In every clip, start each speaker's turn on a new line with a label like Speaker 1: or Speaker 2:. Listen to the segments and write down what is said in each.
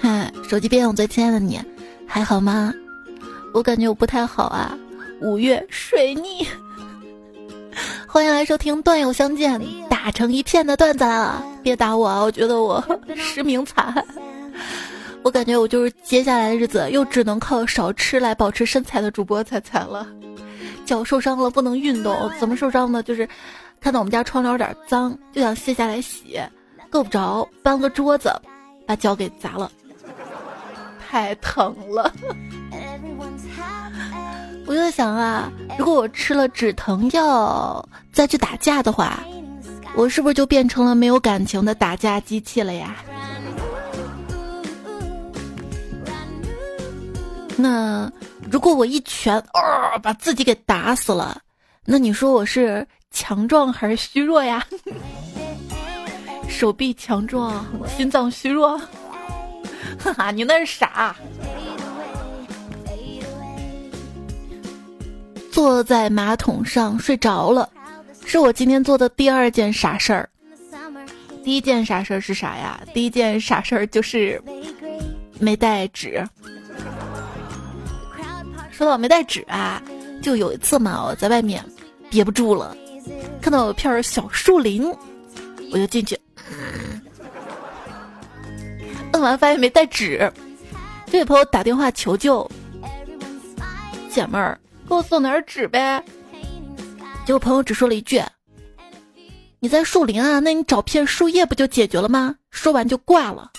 Speaker 1: 嗨，手机边，我最亲爱的你，还好吗？我感觉我不太好啊。五月水逆，欢迎来收听段友相见，打成一片的段子来了。别打我啊，我觉得我 失明惨。我感觉我就是接下来的日子又只能靠少吃来保持身材的主播才惨了。脚受伤了，不能运动，怎么受伤呢？就是看到我们家窗帘有点脏，就想卸下来洗，够不着，搬个桌子，把脚给砸了，太疼了。我就在想啊，如果我吃了止疼药再去打架的话，我是不是就变成了没有感情的打架机器了呀？那如果我一拳啊把自己给打死了，那你说我是强壮还是虚弱呀？手臂强壮，心脏虚弱？哈 哈，你那是傻。坐在马桶上睡着了，是我今天做的第二件傻事儿。第一件傻事儿是啥呀？第一件傻事儿就是没带纸。说到没带纸啊，就有一次嘛，我在外面憋不住了，看到有片小树林，我就进去，完发现没带纸，就给朋友打电话求救，姐妹儿给我送点纸呗。结果朋友只说了一句：“你在树林啊，那你找片树叶不就解决了吗？”说完就挂了，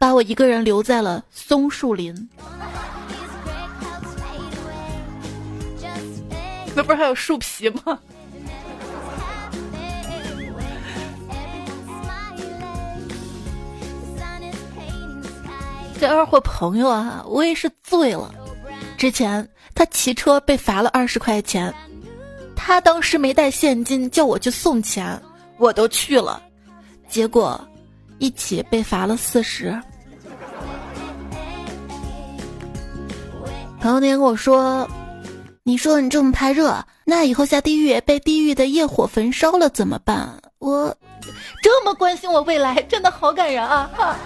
Speaker 1: 把我一个人留在了松树林。那不是还有树皮吗？这二货朋友啊，我也是醉了。之前他骑车被罚了二十块钱，他当时没带现金，叫我去送钱，我都去了，结果一起被罚了四十。朋友那天跟我说。你说你这么怕热，那以后下地狱被地狱的业火焚烧了怎么办？我这么关心我未来，真的好感人啊！哈，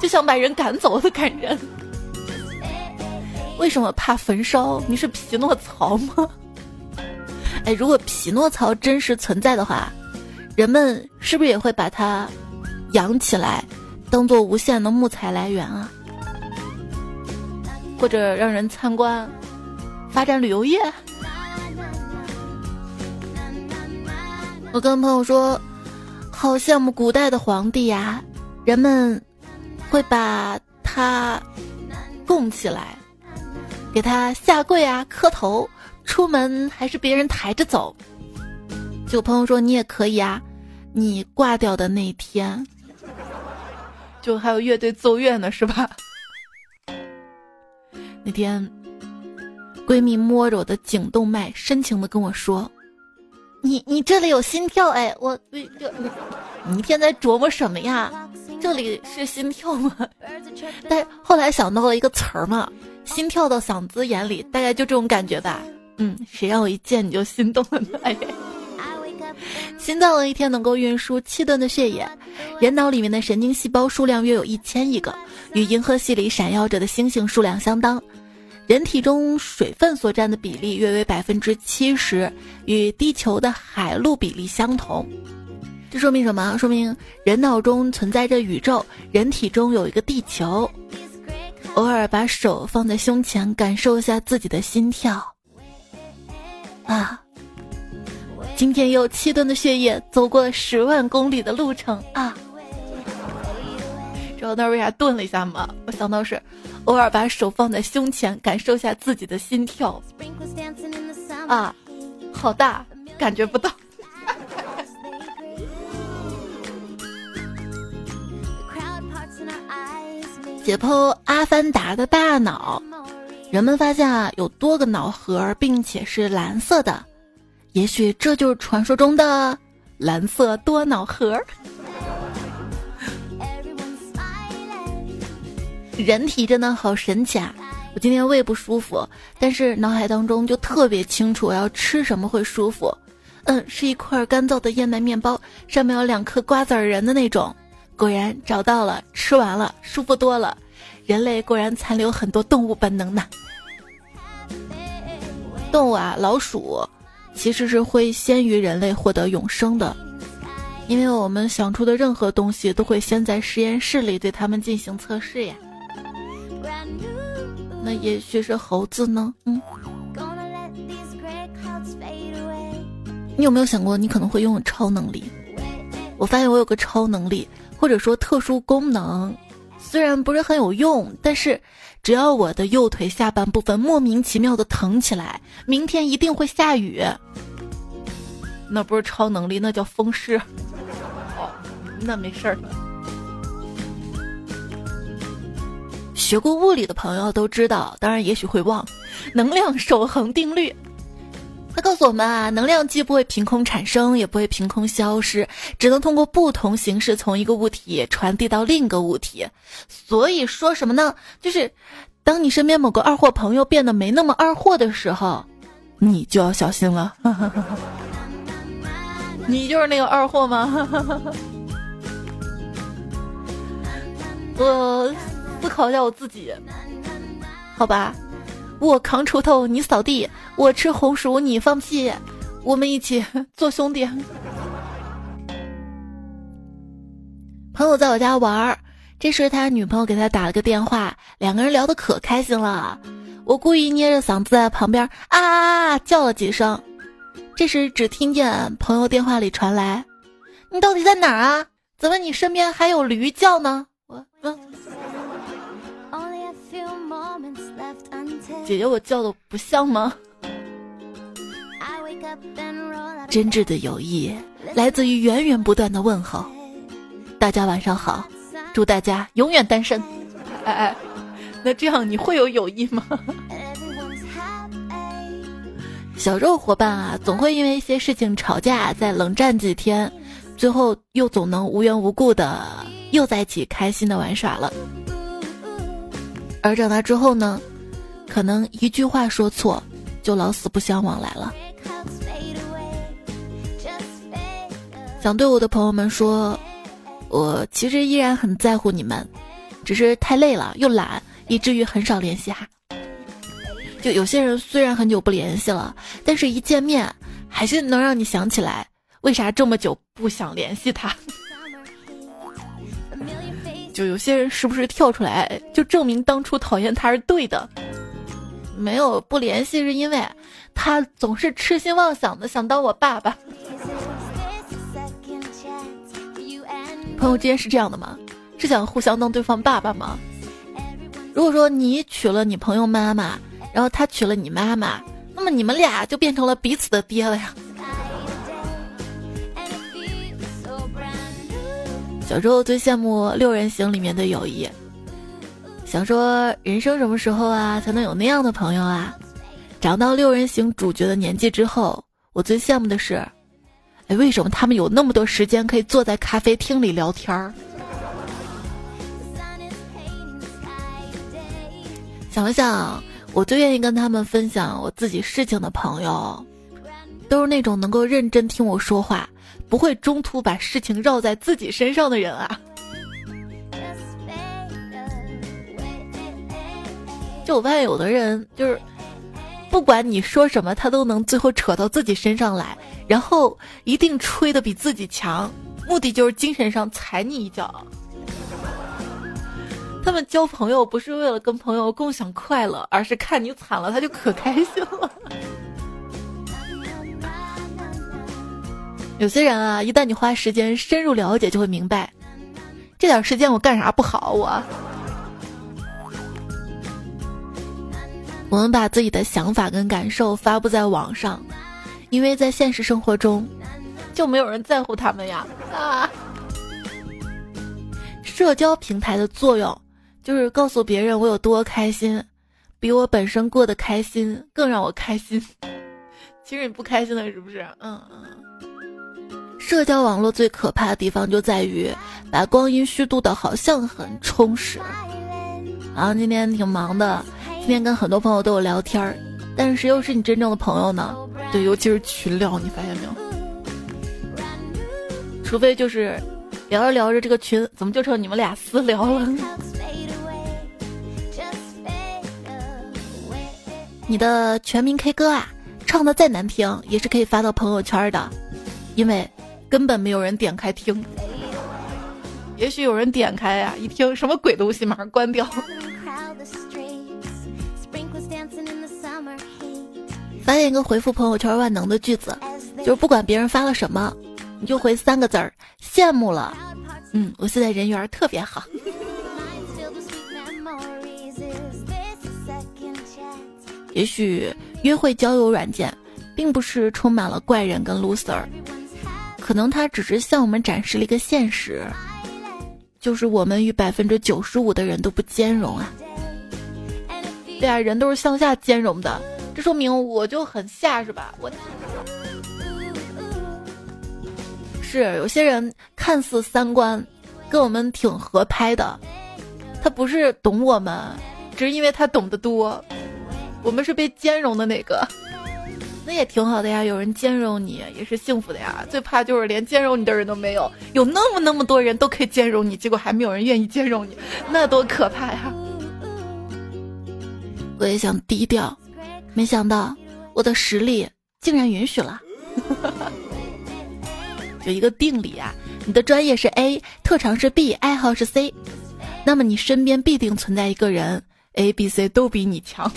Speaker 1: 就想把人赶走的感人。为什么怕焚烧？你是匹诺曹吗？哎，如果匹诺曹真实存在的话，人们是不是也会把它养起来，当做无限的木材来源啊？或者让人参观？发展旅游业。我跟朋友说，好羡慕古代的皇帝呀，人们会把他供起来，给他下跪啊，磕头，出门还是别人抬着走。就朋友说你也可以啊，你挂掉的那天，就还有乐队奏乐呢，是吧？那天。闺蜜摸着我的颈动脉，深情的跟我说：“你你这里有心跳哎，我这你一天在琢磨什么呀？这里是心跳吗？但后来想到了一个词儿嘛，心跳到嗓子眼里，大概就这种感觉吧。嗯，谁让我一见你就心动了呢？哎，心脏的一天能够运输七吨的血液，人脑里面的神经细胞数量约有一千亿个，与银河系里闪耀着的星星数量相当。”人体中水分所占的比例约为百分之七十，与地球的海陆比例相同。这说明什么？说明人脑中存在着宇宙，人体中有一个地球。偶尔把手放在胸前，感受一下自己的心跳。啊，今天有七吨的血液走过了十万公里的路程啊！知道那为啥顿了一下吗？我想到是。偶尔把手放在胸前，感受一下自己的心跳。啊，好大，感觉不到。解剖《阿凡达》的大脑，人们发现啊，有多个脑核，并且是蓝色的。也许这就是传说中的蓝色多脑核。人体真的好神奇啊！我今天胃不舒服，但是脑海当中就特别清楚我要吃什么会舒服。嗯，是一块干燥的燕麦面包，上面有两颗瓜子仁的那种，果然找到了，吃完了，舒服多了。人类果然残留很多动物本能呢。动物啊，老鼠其实是会先于人类获得永生的，因为我们想出的任何东西都会先在实验室里对它们进行测试呀。那也许是猴子呢？嗯。你有没有想过，你可能会拥有超能力？我发现我有个超能力，或者说特殊功能，虽然不是很有用，但是只要我的右腿下半部分莫名其妙的疼起来，明天一定会下雨。那不是超能力，那叫风湿。哦，那没事儿。学过物理的朋友都知道，当然也许会忘，能量守恒定律。他告诉我们啊，能量既不会凭空产生，也不会凭空消失，只能通过不同形式从一个物体传递到另一个物体。所以说什么呢？就是当你身边某个二货朋友变得没那么二货的时候，你就要小心了。你就是那个二货吗？我思考一下我自己，好吧。我扛锄头，你扫地；我吃红薯，你放屁。我们一起 做兄弟。朋友在我家玩儿，这时他女朋友给他打了个电话，两个人聊得可开心了。我故意捏着嗓子在旁边啊叫了几声，这时只听见朋友电话里传来：“你到底在哪儿啊？怎么你身边还有驴叫呢？”我嗯。姐姐，我叫的不像吗？真挚的友谊来自于源源不断的问候。大家晚上好，祝大家永远单身。哎哎，那这样你会有友谊吗？小时候伙伴啊，总会因为一些事情吵架，再冷战几天，最后又总能无缘无故的又在一起开心的玩耍了。而长大之后呢？可能一句话说错，就老死不相往来了。想对我的朋友们说，我其实依然很在乎你们，只是太累了又懒，以至于很少联系哈。就有些人虽然很久不联系了，但是一见面还是能让你想起来，为啥这么久不想联系他？就有些人时不时跳出来，就证明当初讨厌他是对的。没有不联系，是因为他总是痴心妄想的想当我爸爸。朋友之间是这样的吗？是想互相当对方爸爸吗？如果说你娶了你朋友妈妈，然后他娶了你妈妈，那么你们俩就变成了彼此的爹了呀。小时候最羡慕六人行里面的友谊。想说人生什么时候啊才能有那样的朋友啊？长到六人行主角的年纪之后，我最羡慕的是，哎，为什么他们有那么多时间可以坐在咖啡厅里聊天儿？想了想，我最愿意跟他们分享我自己事情的朋友，都是那种能够认真听我说话，不会中途把事情绕在自己身上的人啊。就我发现有的人就是，不管你说什么，他都能最后扯到自己身上来，然后一定吹的比自己强，目的就是精神上踩你一脚。他们交朋友不是为了跟朋友共享快乐，而是看你惨了他就可开心了。有些人啊，一旦你花时间深入了解，就会明白，这点时间我干啥不好我。我们把自己的想法跟感受发布在网上，因为在现实生活中，就没有人在乎他们呀。啊！社交平台的作用就是告诉别人我有多开心，比我本身过得开心更让我开心。其实你不开心的是不是？嗯嗯。社交网络最可怕的地方就在于把光阴虚度的好像很充实。啊，今天挺忙的。今天跟很多朋友都有聊天儿，但是谁又是你真正的朋友呢？对，尤其是群聊，你发现没有？除非就是聊着聊着，这个群怎么就成你们俩私聊了？你的全民 K 歌啊，唱的再难听，也是可以发到朋友圈的，因为根本没有人点开听。也许有人点开呀，一听什么鬼东西，马上关掉。发现一个回复朋友圈万能的句子，就是不管别人发了什么，你就回三个字儿：羡慕了。嗯，我现在人缘特别好。也许约会交友软件，并不是充满了怪人跟 loser，可能它只是向我们展示了一个现实，就是我们与百分之九十五的人都不兼容啊。对啊，人都是向下兼容的。这说明我就很下是吧？我是有些人看似三观跟我们挺合拍的，他不是懂我们，只是因为他懂得多。我们是被兼容的那个，那也挺好的呀。有人兼容你也是幸福的呀。最怕就是连兼容你的人都没有，有那么那么多人都可以兼容你，结果还没有人愿意兼容你，那多可怕呀！我也想低调。没想到我的实力竟然允许了。有一个定理啊，你的专业是 A，特长是 B，爱好是 C，那么你身边必定存在一个人 A、B、C 都比你强。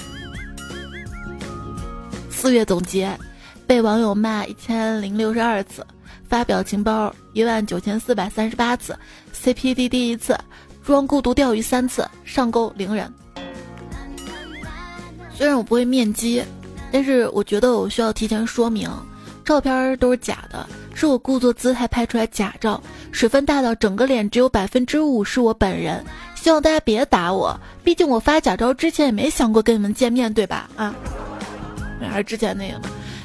Speaker 1: 四月总结，被网友骂一千零六十二次，发表情包一万九千四百三十八次，CPDD 一次，装孤独钓鱼三次，上钩零人。虽然我不会面基，但是我觉得我需要提前说明，照片都是假的，是我故作姿态拍出来假照，水分大到整个脸只有百分之五是我本人。希望大家别打我，毕竟我发假照之前也没想过跟你们见面，对吧？啊，还是之前那个，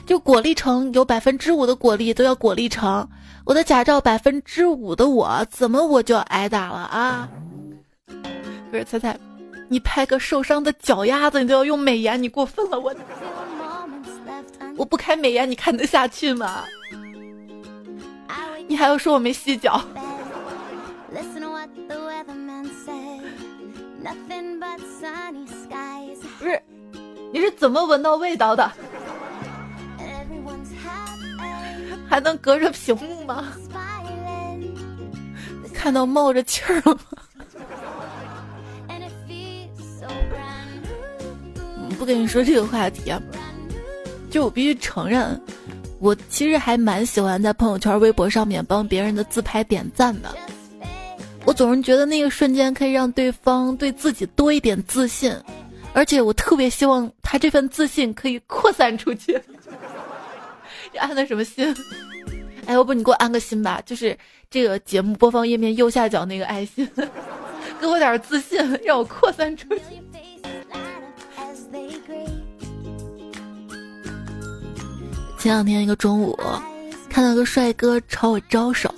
Speaker 1: 就果粒橙有百分之五的果粒都要果粒橙，我的假照百分之五的我，怎么我就挨打了啊？不是猜猜。你拍个受伤的脚丫子，你都要用美颜，你过分了！我我不开美颜，你看得下去吗？你还要说我没洗脚？不是，你是怎么闻到味道的？还能隔着屏幕吗？看到冒着气儿了吗？不跟你说这个话题，就我必须承认，我其实还蛮喜欢在朋友圈、微博上面帮别人的自拍点赞的。我总是觉得那个瞬间可以让对方对自己多一点自信，而且我特别希望他这份自信可以扩散出去。你安的什么心？哎，要不你给我安个心吧，就是这个节目播放页面右下角那个爱心，给我点自信，让我扩散出去。前两天一个中午，看到个帅哥朝我招手，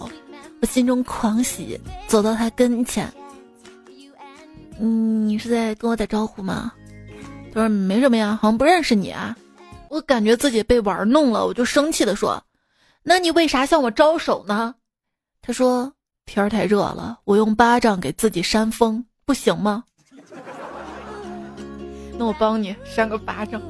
Speaker 1: 我心中狂喜，走到他跟前。嗯，你是在跟我打招呼吗？他说没什么呀，好像不认识你啊。我感觉自己被玩弄了，我就生气的说：“那你为啥向我招手呢？”他说：“天儿太热了，我用巴掌给自己扇风，不行吗？”那我帮你扇个巴掌。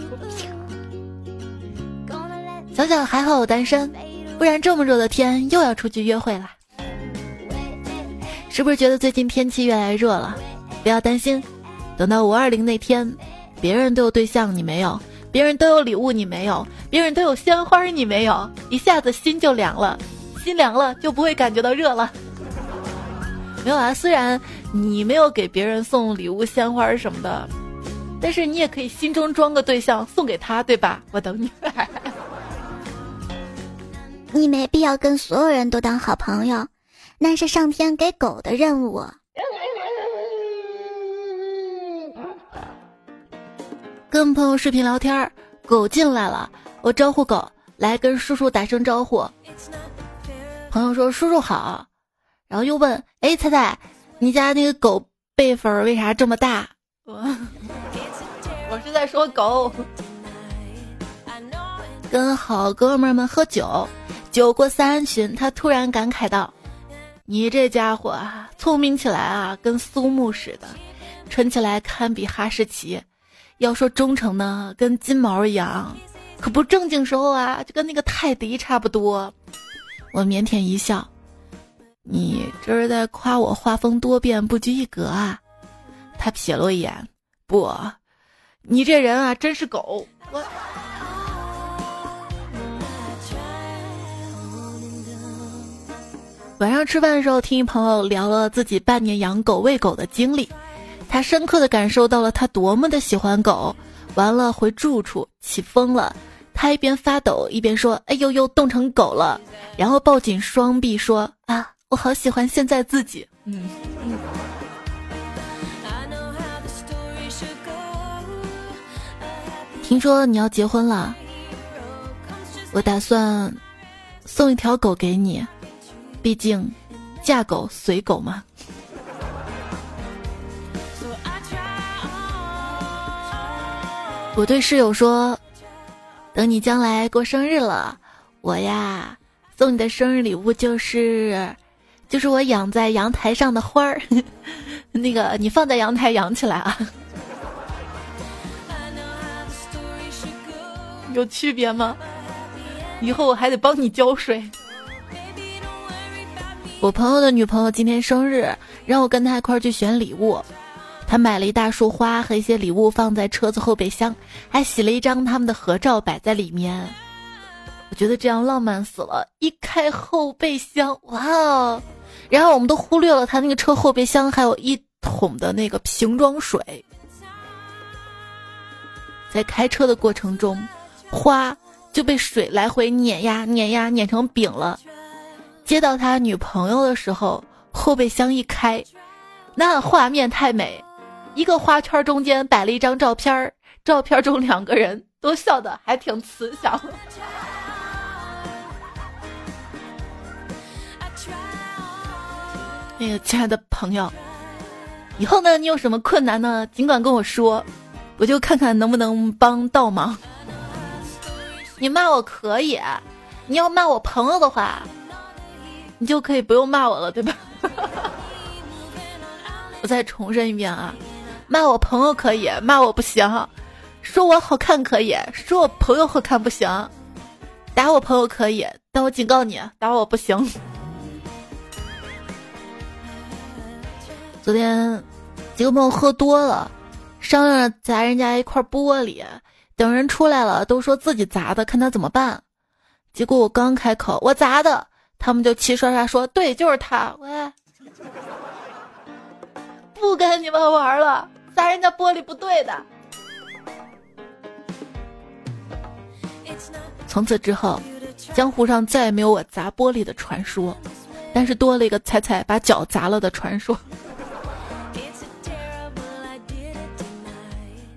Speaker 1: 想想还好我单身，不然这么热的天又要出去约会了。是不是觉得最近天气越来越热了？不要担心，等到五二零那天，别人都有对象你没有，别人都有礼物你没有，别人都有鲜花你没有，一下子心就凉了，心凉了就不会感觉到热了。没有啊，虽然你没有给别人送礼物、鲜花什么的，但是你也可以心中装个对象送给他，对吧？我等你。
Speaker 2: 你没必要跟所有人都当好朋友，那是上天给狗的任务。
Speaker 1: 跟朋友视频聊天，狗进来了，我招呼狗来跟叔叔打声招呼。朋友说：“叔叔好。”然后又问：“哎，彩彩，你家那个狗辈分为啥这么大？”我 我是在说狗。跟好哥们们喝酒。酒过三巡，他突然感慨道：“你这家伙啊，聪明起来啊，跟苏木似的；蠢起来堪比哈士奇。要说忠诚呢，跟金毛一样；可不正经时候啊，就跟那个泰迪差不多。我腼腆一笑：“你这是在夸我画风多变、不拘一格啊？”他瞥了我一眼：“不，你这人啊，真是狗。”我。晚上吃饭的时候，听一朋友聊了自己半年养狗喂狗的经历，他深刻的感受到了他多么的喜欢狗。完了回住处起风了，他一边发抖一边说：“哎呦呦，冻成狗了。”然后抱紧双臂说：“啊，我好喜欢现在自己。”嗯嗯。听说你要结婚了，我打算送一条狗给你。毕竟，嫁狗随狗嘛。我对室友说：“等你将来过生日了，我呀送你的生日礼物就是，就是我养在阳台上的花儿。那个你放在阳台养起来啊。有区别吗？以后我还得帮你浇水。”我朋友的女朋友今天生日，让我跟他一块儿去选礼物。他买了一大束花和一些礼物放在车子后备箱，还洗了一张他们的合照摆在里面。我觉得这样浪漫死了。一开后备箱，哇哦！然后我们都忽略了他那个车后备箱还有一桶的那个瓶装水。在开车的过程中，花就被水来回碾压、碾压、碾成饼了。接到他女朋友的时候，后备箱一开，那画面太美，一个花圈中间摆了一张照片儿，照片中两个人都笑得还挺慈祥。那个亲爱的朋友，以后呢，你有什么困难呢，尽管跟我说，我就看看能不能帮到忙。你骂我可以，你要骂我朋友的话。你就可以不用骂我了，对吧？我再重申一遍啊，骂我朋友可以，骂我不行；说我好看可以，说我朋友好看不行；打我朋友可以，但我警告你，打我不行。昨天几个朋友喝多了，商量着砸人家一块玻璃，等人出来了，都说自己砸的，看他怎么办。结果我刚开口，我砸的。他们就齐刷刷说：“对，就是他。”喂，不跟你们玩了，砸人家玻璃不对的。从此之后，江湖上再也没有我砸玻璃的传说，但是多了一个彩彩把脚砸了的传说。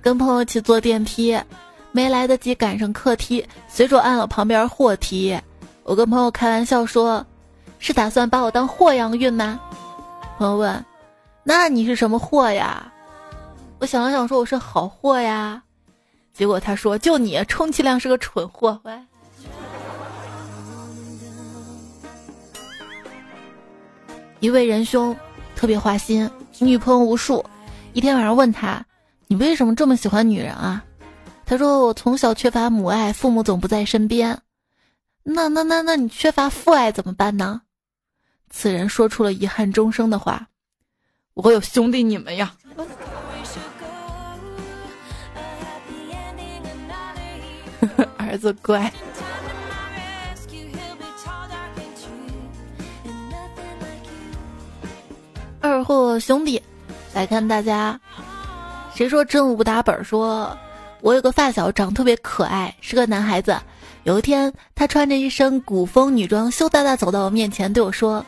Speaker 1: 跟朋友一起坐电梯，没来得及赶上客梯，随手按了旁边货梯。我跟朋友开玩笑说：“是打算把我当货样运吗？”朋友问：“那你是什么货呀？”我想了想说：“我是好货呀。”结果他说：“就你，充其量是个蠢货。”喂，一位仁兄特别花心，女朋友无数。一天晚上问他：“你为什么这么喜欢女人啊？”他说：“我从小缺乏母爱，父母总不在身边。”那那那那你缺乏父爱怎么办呢？此人说出了遗憾终生的话：“我有兄弟你们呀。”儿子乖。二货兄弟，来看大家，谁说真武打本？说我有个发小，长特别可爱，是个男孩子。有一天，他穿着一身古风女装，羞答答走到我面前，对我说：“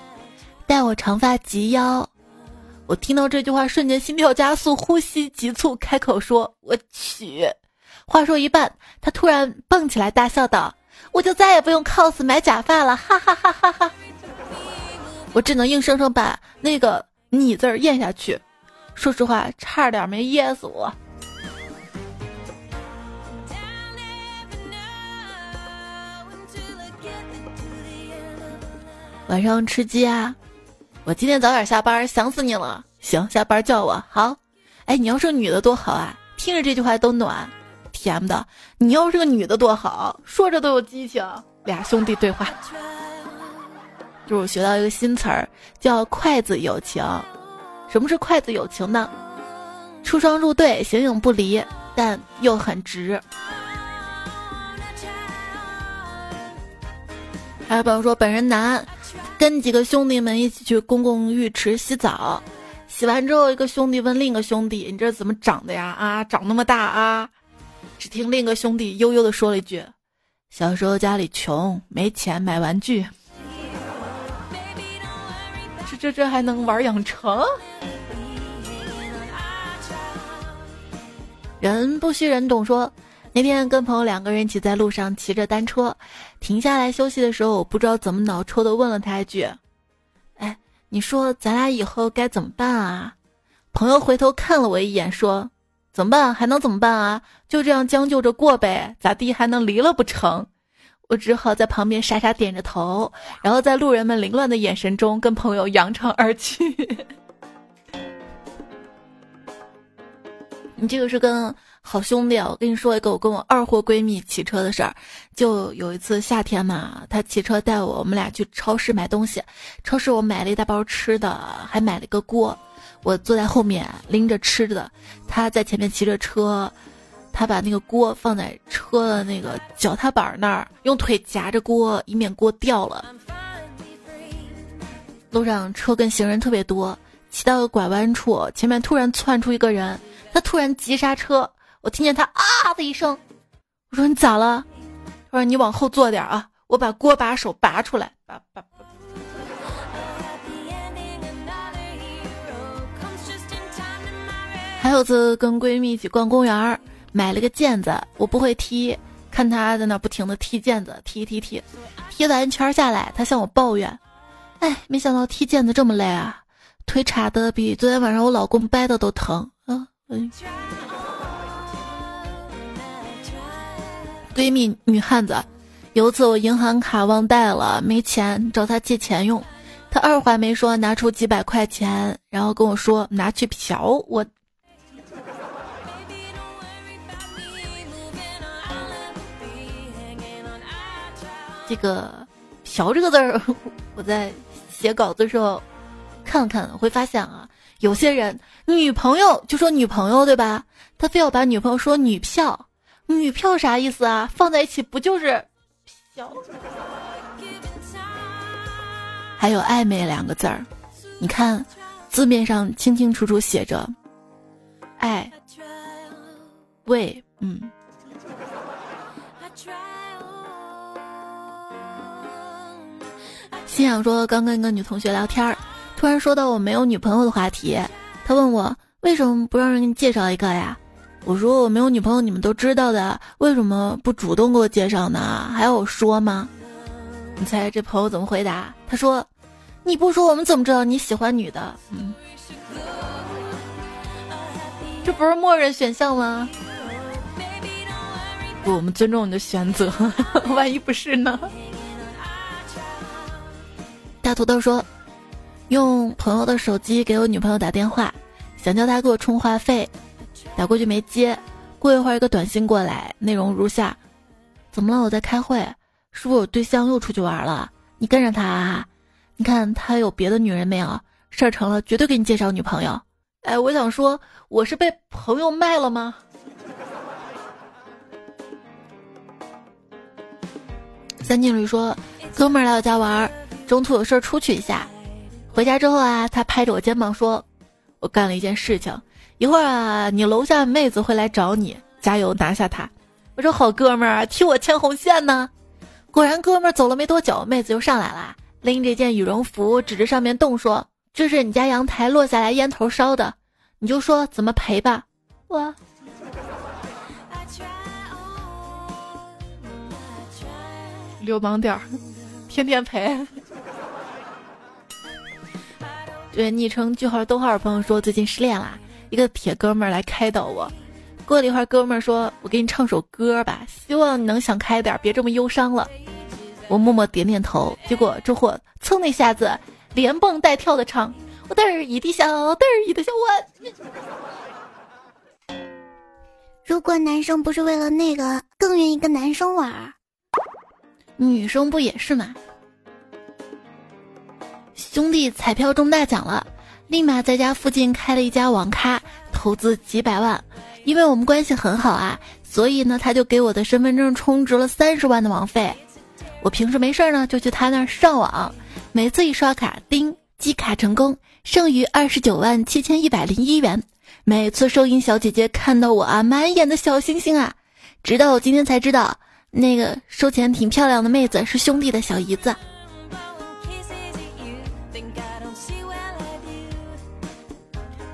Speaker 1: 待我长发及腰。”我听到这句话，瞬间心跳加速，呼吸急促，开口说：“我去！”话说一半，他突然蹦起来大笑道：“我就再也不用 cos 买假发了！”哈哈哈哈哈！我只能硬生生把那个“你”字儿咽下去。说实话，差点没噎死我。晚上吃鸡啊，我今天早点下班，想死你了。行，下班叫我。好，哎，你要是个女的多好啊，听着这句话都暖，甜的。你要是个女的多好，说着都有激情。俩兄弟对话，就是我学到一个新词儿，叫筷子友情。什么是筷子友情呢？出双入对，形影不离，但又很直。还有朋友说，本人男，跟几个兄弟们一起去公共浴池洗澡，洗完之后，一个兄弟问另一个兄弟：“你这怎么长的呀？啊，长那么大啊！”只听另一个兄弟悠悠的说了一句：“小时候家里穷，没钱买玩具。”这这这还能玩养成？人不虚人懂说。那天跟朋友两个人一起在路上骑着单车，停下来休息的时候，我不知道怎么脑抽的问了他一句：“哎，你说咱俩以后该怎么办啊？”朋友回头看了我一眼，说：“怎么办？还能怎么办啊？就这样将就着过呗，咋地还能离了不成？”我只好在旁边傻傻点着头，然后在路人们凌乱的眼神中跟朋友扬长而去。你这个是跟。好兄弟，我跟你说一个我跟我二货闺蜜骑车的事儿。就有一次夏天嘛，她骑车带我，我们俩去超市买东西。超市我买了一大包吃的，还买了个锅。我坐在后面拎着吃的，她在前面骑着车。她把那个锅放在车的那个脚踏板那儿，用腿夹着锅，以免锅掉了。路上车跟行人特别多，骑到个拐弯处，前面突然窜出一个人，他突然急刹车。我听见他啊的一声，我说你咋了？他说你往后坐点啊，我把锅把手拔出来。拔拔。还有次跟闺蜜一起逛公园，买了个毽子，我不会踢，看她在那不停的踢毽子，踢踢踢，踢完圈下来，她向我抱怨：“哎，没想到踢毽子这么累啊，腿叉的比昨天晚上我老公掰的都疼啊。”嗯。闺蜜女汉子，有次我银行卡忘带了，没钱找她借钱用，她二话没说拿出几百块钱，然后跟我说拿去嫖我。这个“嫖”这个字儿，我在写稿子的时候看看，会发现啊，有些人女朋友就说女朋友对吧？他非要把女朋友说女票。女票啥意思啊？放在一起不就是票？还有暧昧两个字儿，你看字面上清清楚楚写着“爱”，喂，嗯。心想说，刚跟一个女同学聊天儿，突然说到我没有女朋友的话题，她问我为什么不让人给你介绍一个呀？我说我没有女朋友，你们都知道的，为什么不主动给我介绍呢？还要我说吗？你猜这朋友怎么回答？他说：“你不说，我们怎么知道你喜欢女的？”嗯，这不是默认选项吗？不，我们尊重你的选择，万一不是呢？大土豆说：“用朋友的手机给我女朋友打电话，想叫她给我充话费。”打过去没接，过一会儿一个短信过来，内容如下：怎么了？我在开会，是不是我对象又出去玩了？你跟着他啊？你看他有别的女人没有？事儿成了，绝对给你介绍女朋友。哎，我想说，我是被朋友卖了吗？三金驴说，哥们儿来我家玩，中途有事儿出去一下，回家之后啊，他拍着我肩膀说，我干了一件事情。一会儿啊，你楼下妹子会来找你，加油拿下她。我说好哥们儿，替我牵红线呢。果然，哥们儿走了没多久，妹子就上来了，拎着件羽绒服，指着上面洞说：“这是你家阳台落下来烟头烧的，你就说怎么赔吧。”我流氓点儿，天天赔。对，昵称句号逗号的朋友说最近失恋啦。一个铁哥们儿来开导我，过了一会儿，哥们儿说：“我给你唱首歌吧，希望你能想开点，别这么忧伤了。”我默默点点头，结果这货蹭的一下子连蹦带跳的唱，我嘚儿一滴笑，嘚儿一滴笑
Speaker 2: 我。如果男生不是为了那个，更愿意跟男生玩儿。
Speaker 1: 女生不也是吗？兄弟彩票中大奖了，立马在家附近开了一家网咖，投资几百万。因为我们关系很好啊，所以呢，他就给我的身份证充值了三十万的网费。我平时没事儿呢，就去他那儿上网，每次一刷卡，叮，集卡成功，剩余二十九万七千一百零一元。每次收银小姐姐看到我啊，满眼的小星星啊。直到我今天才知道，那个收钱挺漂亮的妹子是兄弟的小姨子。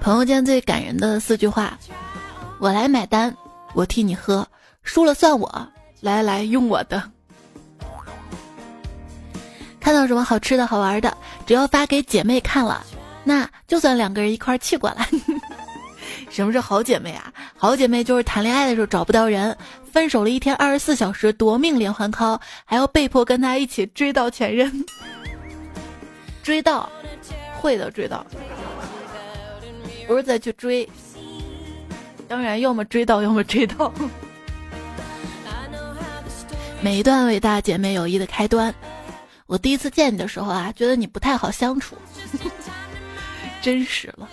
Speaker 1: 朋友间最感人的四句话。我来买单，我替你喝，输了算我。来来，用我的。看到什么好吃的好玩的，只要发给姐妹看了，那就算两个人一块儿去过了。什么是好姐妹啊？好姐妹就是谈恋爱的时候找不到人，分手了一天二十四小时夺命连环 call，还要被迫跟他一起追到前任。追到，会的追到，不是再去追。当然，要么追到，要么追到。每一段伟大姐妹友谊的开端。我第一次见你的时候啊，觉得你不太好相处，真实了。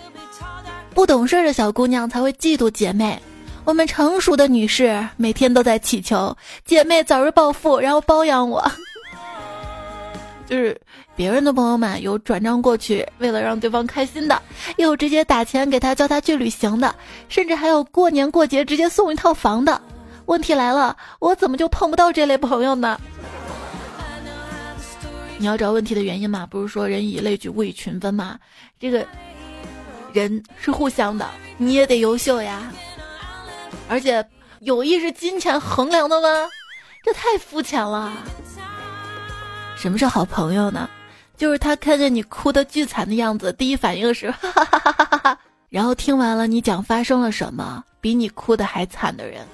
Speaker 1: 不懂事的小姑娘才会嫉妒姐妹，我们成熟的女士每天都在祈求姐妹早日暴富，然后包养我。就是别人的朋友们有转账过去，为了让对方开心的；有直接打钱给他叫他去旅行的，甚至还有过年过节直接送一套房的。问题来了，我怎么就碰不到这类朋友呢？你要找问题的原因嘛？不是说人以类聚，物以群分嘛？这个人是互相的，你也得优秀呀。而且友谊是金钱衡量的吗？这太肤浅了。什么是好朋友呢？就是他看见你哭的巨惨的样子，第一反应是哈哈哈哈哈哈，然后听完了你讲发生了什么，比你哭的还惨的人。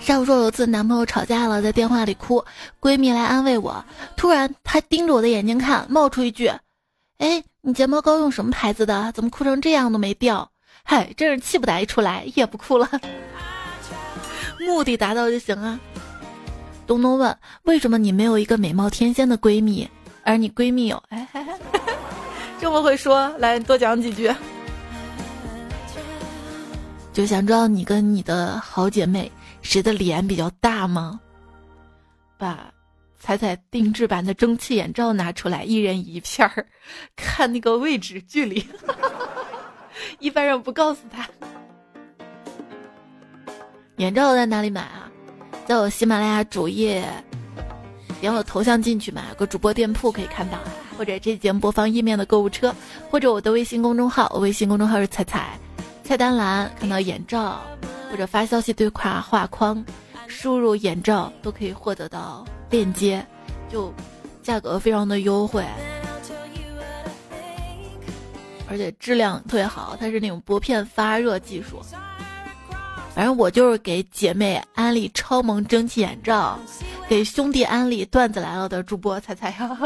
Speaker 1: 上午说有次男朋友吵架了，在电话里哭，闺蜜来安慰我，突然她盯着我的眼睛看，冒出一句：“哎，你睫毛膏用什么牌子的？怎么哭成这样都没掉？”嗨，真是气不打一处来，也不哭了，目的达到就行啊。东东问：“为什么你没有一个美貌天仙的闺蜜，而你闺蜜有？”哎，这么会说，来多讲几句。就想知道你跟你的好姐妹谁的脸比较大吗？把彩彩定制版的蒸汽眼罩拿出来，一人一片儿，看那个位置距离。一般人不告诉他。眼罩在哪里买啊？到喜马拉雅主页，点我头像进去嘛，有个主播店铺可以看到，或者这节目播放页面的购物车，或者我的微信公众号，我微信公众号是彩彩，菜单栏看到眼罩，或者发消息对话画框，输入眼罩都可以获得到链接，就价格非常的优惠，而且质量特别好，它是那种薄片发热技术。反正我就是给姐妹安利超萌蒸汽眼罩，给兄弟安利段子来了的主播猜猜呀。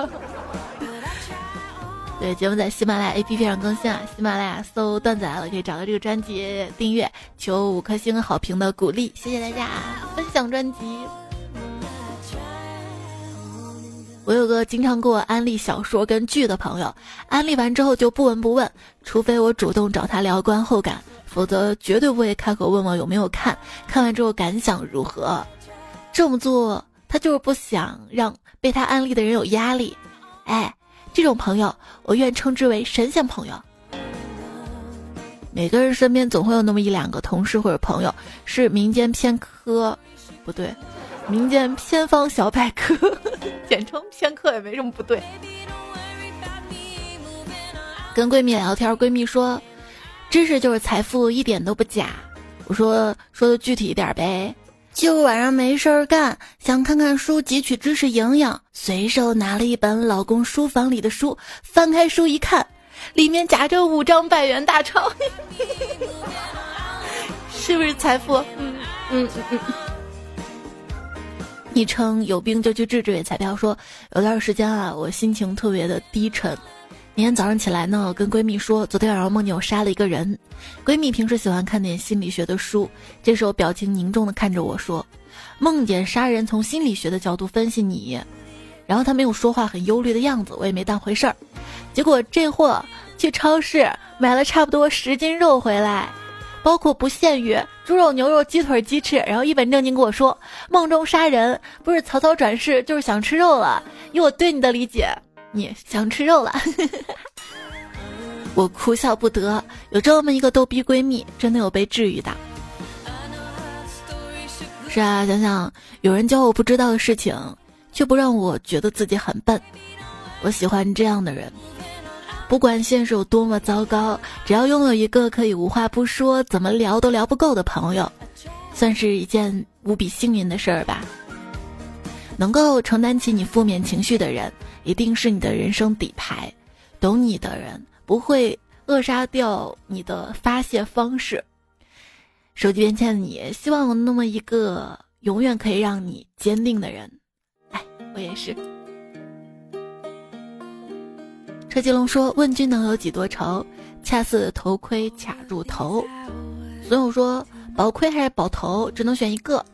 Speaker 1: 对，节目在喜马拉雅 APP 上更新啊，喜马拉雅搜段子来了可以找到这个专辑订阅，求五颗星好评的鼓励，谢谢大家分享专辑。我有个经常给我安利小说跟剧的朋友，安利完之后就不闻不问，除非我主动找他聊观后感。否则绝对不会开口问我有没有看，看完之后感想如何。这么做，他就是不想让被他安利的人有压力。哎，这种朋友，我愿称之为神仙朋友。每个人身边总会有那么一两个同事或者朋友，是民间偏科，不对，民间偏方小百科，简称偏科也没什么不对。跟闺蜜聊天，闺蜜说。知识就是财富，一点都不假。我说说的具体一点呗。就晚上没事儿干，想看看书，汲取知识营养，随手拿了一本老公书房里的书，翻开书一看，里面夹着五张百元大钞，是不是财富？嗯嗯嗯嗯。昵称有病就去治这位彩票说，有段时间啊，我心情特别的低沉。明天早上起来呢，我跟闺蜜说，昨天晚上梦见我杀了一个人。闺蜜平时喜欢看点心理学的书，这时候表情凝重的看着我说，梦见杀人从心理学的角度分析你。然后她没有说话，很忧虑的样子，我也没当回事儿。结果这货去超市买了差不多十斤肉回来，包括不限于猪肉、牛肉、鸡腿、鸡翅，然后一本正经跟我说，梦中杀人不是草草转世，就是想吃肉了。以我对你的理解。你想吃肉了，我哭笑不得。有这么一个逗逼闺蜜，真的有被治愈的。是啊，想想有人教我不知道的事情，却不让我觉得自己很笨。我喜欢这样的人，不管现实有多么糟糕，只要拥有一个可以无话不说、怎么聊都聊不够的朋友，算是一件无比幸运的事儿吧。能够承担起你负面情绪的人。一定是你的人生底牌，懂你的人不会扼杀掉你的发泄方式。手机边欠的你，希望有那么一个永远可以让你坚定的人。哎，我也是。车继龙说：“问君能有几多愁？恰似头盔卡住头。”所友说：“保盔还是保头？只能选一个。”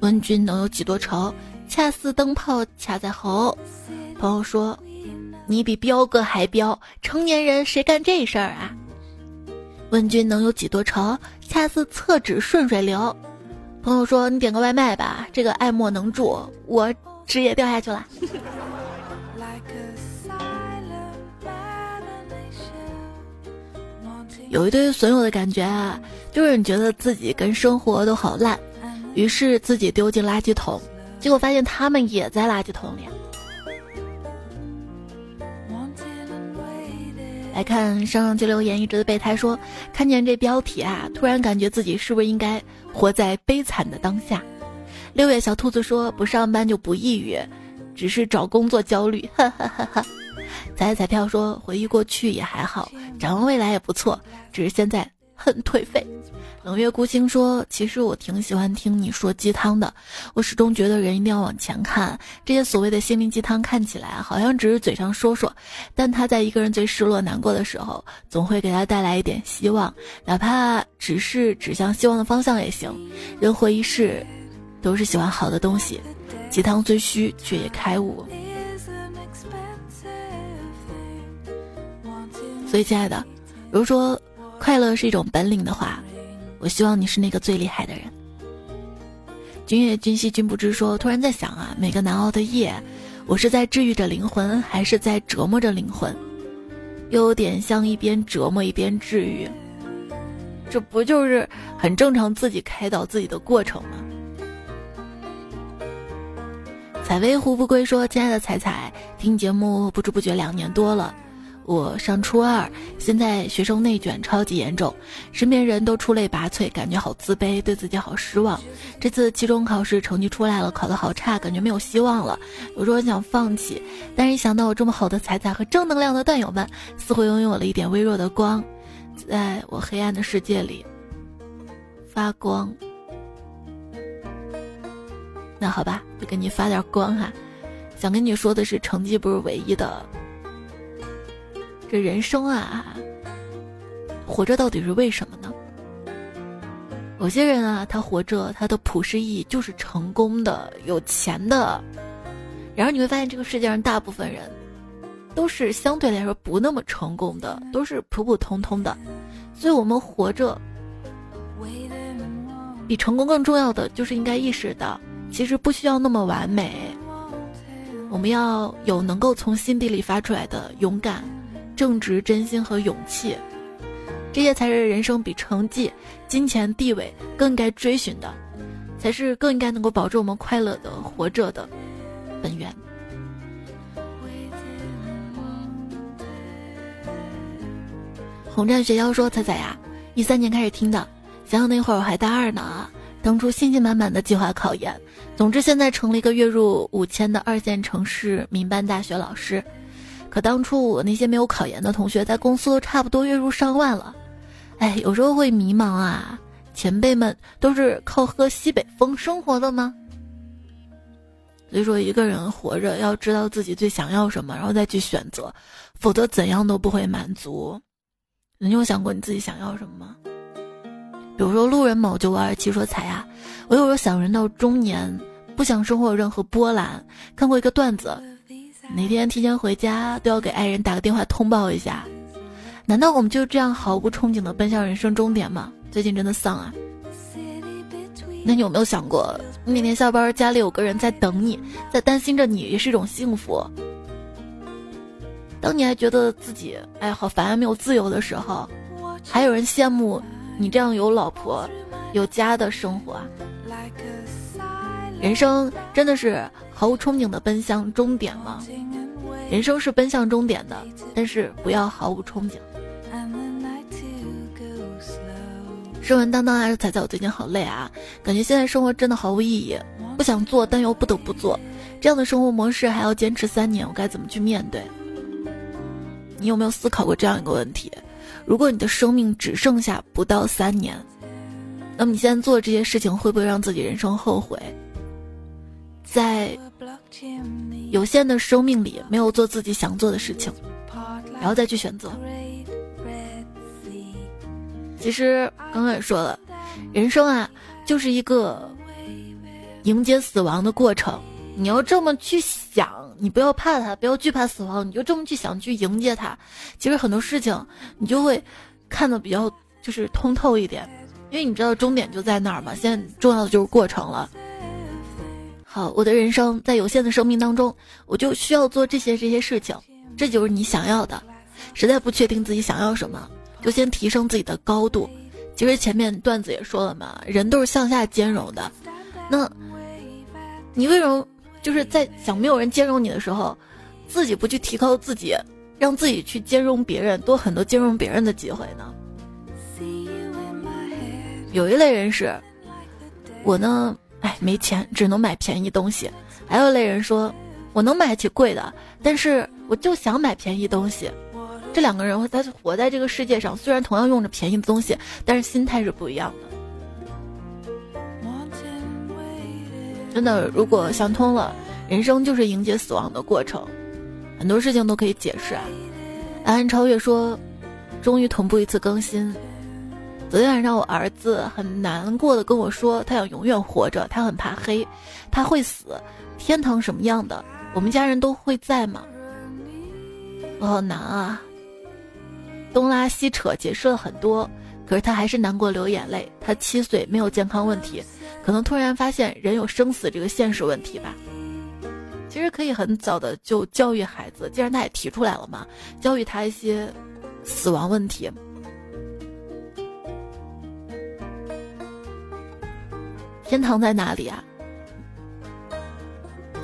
Speaker 1: 问君能有几多愁？恰似灯泡卡在喉。朋友说：“你比彪哥还彪，成年人谁干这事儿啊？”问君能有几多愁？恰似厕纸顺水流。朋友说：“你点个外卖吧，这个爱莫能助，我纸也掉下去了。”有一堆损友的感觉啊，就是你觉得自己跟生活都好烂，于是自己丢进垃圾桶，结果发现他们也在垃圾桶里。来看上上期留言，一直的备胎说，看见这标题啊，突然感觉自己是不是应该活在悲惨的当下？六月小兔子说，不上班就不抑郁，只是找工作焦虑。哈哈哈哈。彩彩票说，回忆过去也还好，展望未来也不错，只是现在很颓废。冷月孤星说：“其实我挺喜欢听你说鸡汤的，我始终觉得人一定要往前看。这些所谓的心灵鸡汤看起来好像只是嘴上说说，但他在一个人最失落、难过的时候，总会给他带来一点希望，哪怕只是指向希望的方向也行。人活一世，都是喜欢好的东西。鸡汤虽虚，却也开悟。所以，亲爱的，如果说快乐是一种本领的话。”我希望你是那个最厉害的人。君夜君兮君不知说，突然在想啊，每个难熬的夜，我是在治愈着灵魂，还是在折磨着灵魂？又有点像一边折磨一边治愈，这不就是很正常自己开导自己的过程吗？采薇胡不归说，亲爱的彩彩，听节目不知不觉两年多了。我上初二，现在学生内卷超级严重，身边人都出类拔萃，感觉好自卑，对自己好失望。这次期中考试成绩出来了，考得好差，感觉没有希望了。有时候想放弃，但是一想到我这么好的彩彩和正能量的段友们，似乎拥有了一点微弱的光，在我黑暗的世界里发光。那好吧，就给你发点光哈。想跟你说的是，成绩不是唯一的。这人生啊，活着到底是为什么呢？有些人啊，他活着，他的普世意义就是成功的、有钱的。然而你会发现，这个世界上大部分人都是相对来说不那么成功的，都是普普通通的。所以，我们活着，比成功更重要的就是应该意识到，其实不需要那么完美。我们要有能够从心底里发出来的勇敢。正直、真心和勇气，这些才是人生比成绩、金钱、地位更应该追寻的，才是更应该能够保证我们快乐的活着的本源。红战学校说：“彩彩呀，一三年开始听的，想想那会儿我还大二呢啊，当初信心满满的计划考研，总之现在成了一个月入五千的二线城市民办大学老师。”可当初我那些没有考研的同学，在公司都差不多月入上万了，哎，有时候会迷茫啊。前辈们都是靠喝西北风生活的吗？所以说，一个人活着要知道自己最想要什么，然后再去选择，否则怎样都不会满足。你有想过你自己想要什么吗？比如说，路人某九五二七说：“彩呀，我有时候想人到中年，不想生活有任何波澜。看过一个段子，哪天提前回家都要给爱人打个电话通报一下。难道我们就这样毫无憧憬的奔向人生终点吗？最近真的丧啊。那你有没有想过，你每天下班家里有个人在等你，在担心着你，也是一种幸福。当你还觉得自己哎好烦，没有自由的时候，还有人羡慕。”你这样有老婆、有家的生活，人生真的是毫无憧憬的奔向终点吗？人生是奔向终点的，但是不要毫无憧憬。声文当当还是彩彩，我最近好累啊，感觉现在生活真的毫无意义，不想做但又不得不做，这样的生活模式还要坚持三年，我该怎么去面对？你有没有思考过这样一个问题？如果你的生命只剩下不到三年，那么你现在做这些事情会不会让自己人生后悔？在有限的生命里，没有做自己想做的事情，然后再去选择。其实刚刚也说了，人生啊，就是一个迎接死亡的过程。你要这么去想，你不要怕它，不要惧怕死亡，你就这么去想，去迎接它。其实很多事情你就会看得比较就是通透一点，因为你知道终点就在那儿嘛。现在重要的就是过程了。好，我的人生在有限的生命当中，我就需要做这些这些事情，这就是你想要的。实在不确定自己想要什么，就先提升自己的高度。其实前面段子也说了嘛，人都是向下兼容的。那你为什么？就是在想没有人兼容你的时候，自己不去提高自己，让自己去兼容别人，多很多兼容别人的机会呢。有一类人是，我呢，哎，没钱，只能买便宜东西；还有一类人说，我能买起贵的，但是我就想买便宜东西。这两个人，他活在这个世界上，虽然同样用着便宜的东西，但是心态是不一样的。真的，如果想通了，人生就是迎接死亡的过程，很多事情都可以解释啊。安安超越说，终于同步一次更新。昨天晚上我儿子很难过的跟我说，他想永远活着，他很怕黑，他会死。天堂什么样的？我们家人都会在吗？我好难啊。东拉西扯解释了很多，可是他还是难过流眼泪。他七岁，没有健康问题。可能突然发现人有生死这个现实问题吧，其实可以很早的就教育孩子，既然他也提出来了嘛，教育他一些死亡问题。天堂在哪里啊？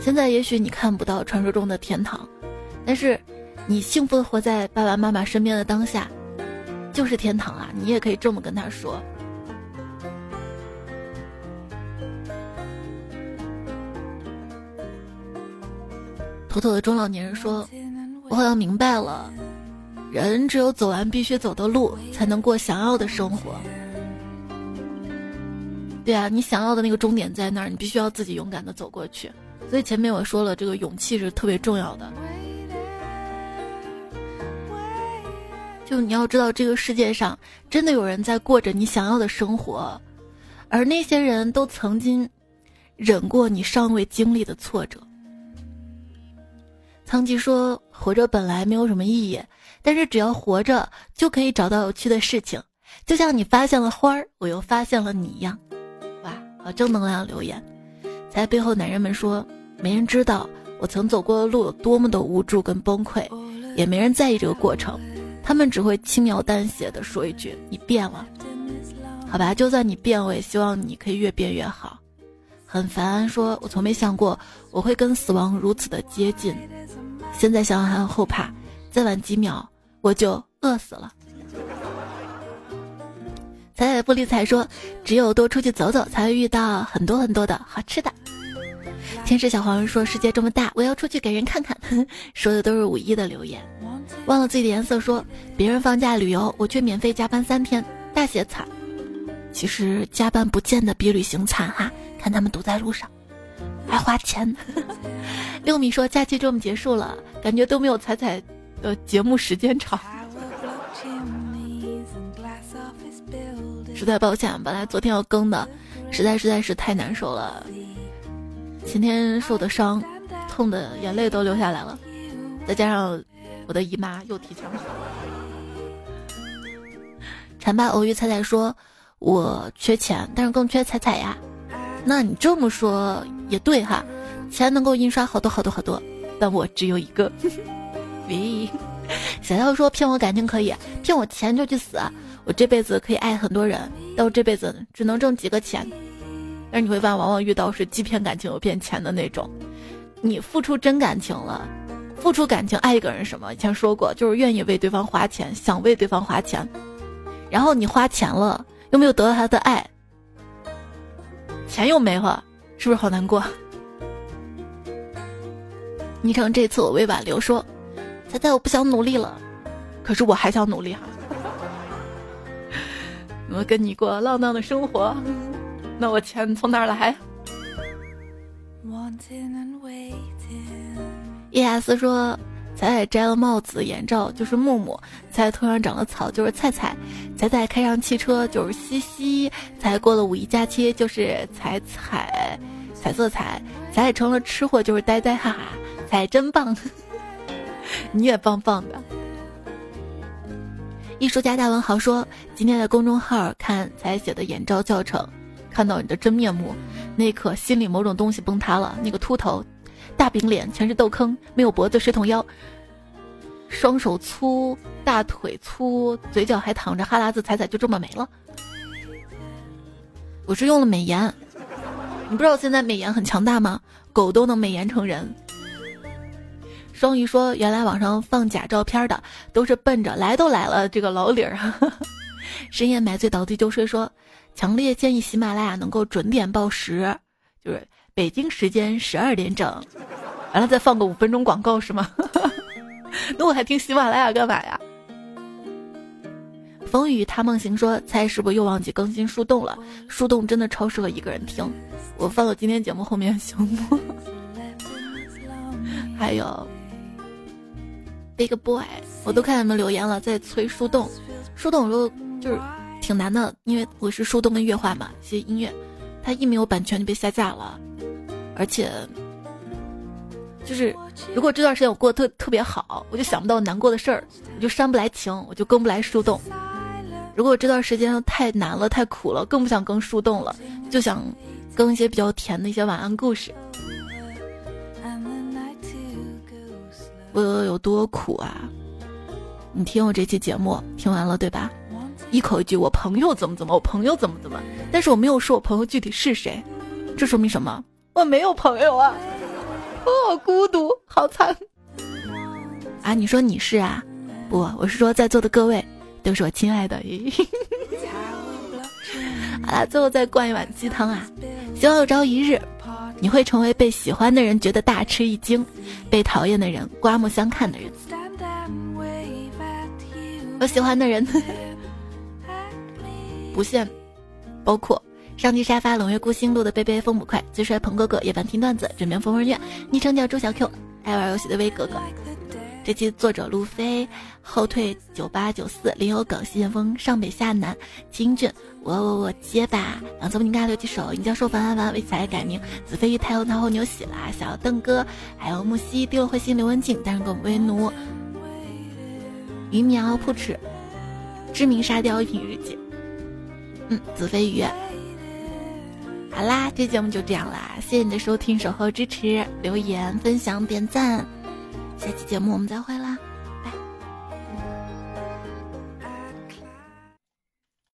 Speaker 1: 现在也许你看不到传说中的天堂，但是你幸福的活在爸爸妈妈身边的当下，就是天堂啊！你也可以这么跟他说。妥妥的中老年人说：“我好像明白了，人只有走完必须走的路，才能过想要的生活。对啊，你想要的那个终点在那儿，你必须要自己勇敢的走过去。所以前面我说了，这个勇气是特别重要的。就你要知道，这个世界上真的有人在过着你想要的生活，而那些人都曾经忍过你尚未经历的挫折。”仓颉说：“活着本来没有什么意义，但是只要活着就可以找到有趣的事情，就像你发现了花儿，我又发现了你一样。”正能量留言！在背后男人们说：“没人知道我曾走过的路有多么的无助跟崩溃，也没人在意这个过程，他们只会轻描淡写的说一句：‘你变了。’好吧，就算你变，我也希望你可以越变越好。”很烦，说：“我从没想过我会跟死亡如此的接近。”现在想想还后怕，再晚几秒我就饿死了。彩彩不理睬说：“只有多出去走走，才会遇到很多很多的好吃的。”天使小黄人说：“世界这么大，我要出去给人看看。”说的都是五一的留言。忘了自己的颜色说：“别人放假旅游，我却免费加班三天，大写惨。”其实加班不见得比旅行惨哈，看他们堵在路上。还花钱。六米说假期这么结束了，感觉都没有彩彩的节目时间长。实在抱歉，本来昨天要更的，实在实在是太难受了。前天受的伤，痛的眼泪都流下来了，再加上我的姨妈又提前了。馋爸偶遇彩彩说：“我缺钱，但是更缺彩彩呀。”那你这么说也对哈，钱能够印刷好多好多好多，但我只有一个。喂，小妖说骗我感情可以，骗我钱就去死。我这辈子可以爱很多人，但我这辈子只能挣几个钱。但是你会发现，往往遇到是既骗感情又骗钱的那种。你付出真感情了，付出感情爱一个人什么？以前说过，就是愿意为对方花钱，想为对方花钱。然后你花钱了，又没有得到他的爱，钱又没了，是不是好难过？昵称这次我未挽留说：“猜猜我不想努力了，可是我还想努力哈。”我跟你过浪荡的生活，那我钱从哪儿来？E S 说：“彩彩摘了帽子、眼罩就是木木，彩彩头上长了草就是菜菜，彩彩开上汽车就是西西，彩过了五一假期就是彩彩，彩色彩，彩彩成了吃货就是呆呆，哈哈，彩真棒，你也棒棒的。”艺术家大文豪说：“今天在公众号看才写的眼罩教程，看到你的真面目，那一刻心里某种东西崩塌了。那个秃头、大饼脸、全是痘坑、没有脖子、水桶腰、双手粗、大腿粗、嘴角还淌着哈喇子，彩彩就这么没了。我是用了美颜，你不知道现在美颜很强大吗？狗都能美颜成人。”双鱼说：“原来网上放假照片的都是奔着来都来了这个老理儿。”深夜买醉倒地就睡说：“强烈建议喜马拉雅能够准点报时，就是北京时间十二点整，完了再放个五分钟广告是吗？那我还听喜马拉雅干嘛呀？”风雨他梦行说：“猜是不是又忘记更新树洞了？树洞真的超适合一个人听，我放到今天节目后面行不？还有。” Big boy，我都看你们留言了，在催树洞。树洞说就是挺难的，因为我是树洞的乐话嘛，一些音乐，它一没有版权就被下架了。而且，就是如果这段时间我过得特特别好，我就想不到难过的事儿，我就煽不来情，我就更不来树洞。如果这段时间太难了、太苦了，更不想更树洞了，就想更一些比较甜的一些晚安故事。我有多苦啊！你听我这期节目听完了对吧？一口一句我朋友怎么怎么，我朋友怎么怎么，但是我没有说我朋友具体是谁，这说明什么？我没有朋友啊！我好孤独，好惨啊！你说你是啊？不，我是说在座的各位都是我亲爱的。好了，最后再灌一碗鸡汤啊！希望有朝一日。你会成为被喜欢的人觉得大吃一惊，被讨厌的人刮目相看的人。我喜欢的人 不限，包括上帝沙发冷月孤星路的贝贝风不快最帅鹏哥哥夜半听段子枕边疯人院昵称叫朱小 Q 爱玩游戏的威哥哥。这期作者路飞后退九八九四林有梗西前锋上北下南金俊我我我结巴。两次不应该留几首尹教授凡凡凡为才改名。子飞鱼太后太后牛喜啦小邓哥还有木西丢了彗星刘文静单身狗为奴。鱼苗扑哧知名沙雕一品日记。嗯子飞鱼。好啦这节目就这样啦谢谢你的收听守候支持留言分享点赞。下期节目我们再会啦。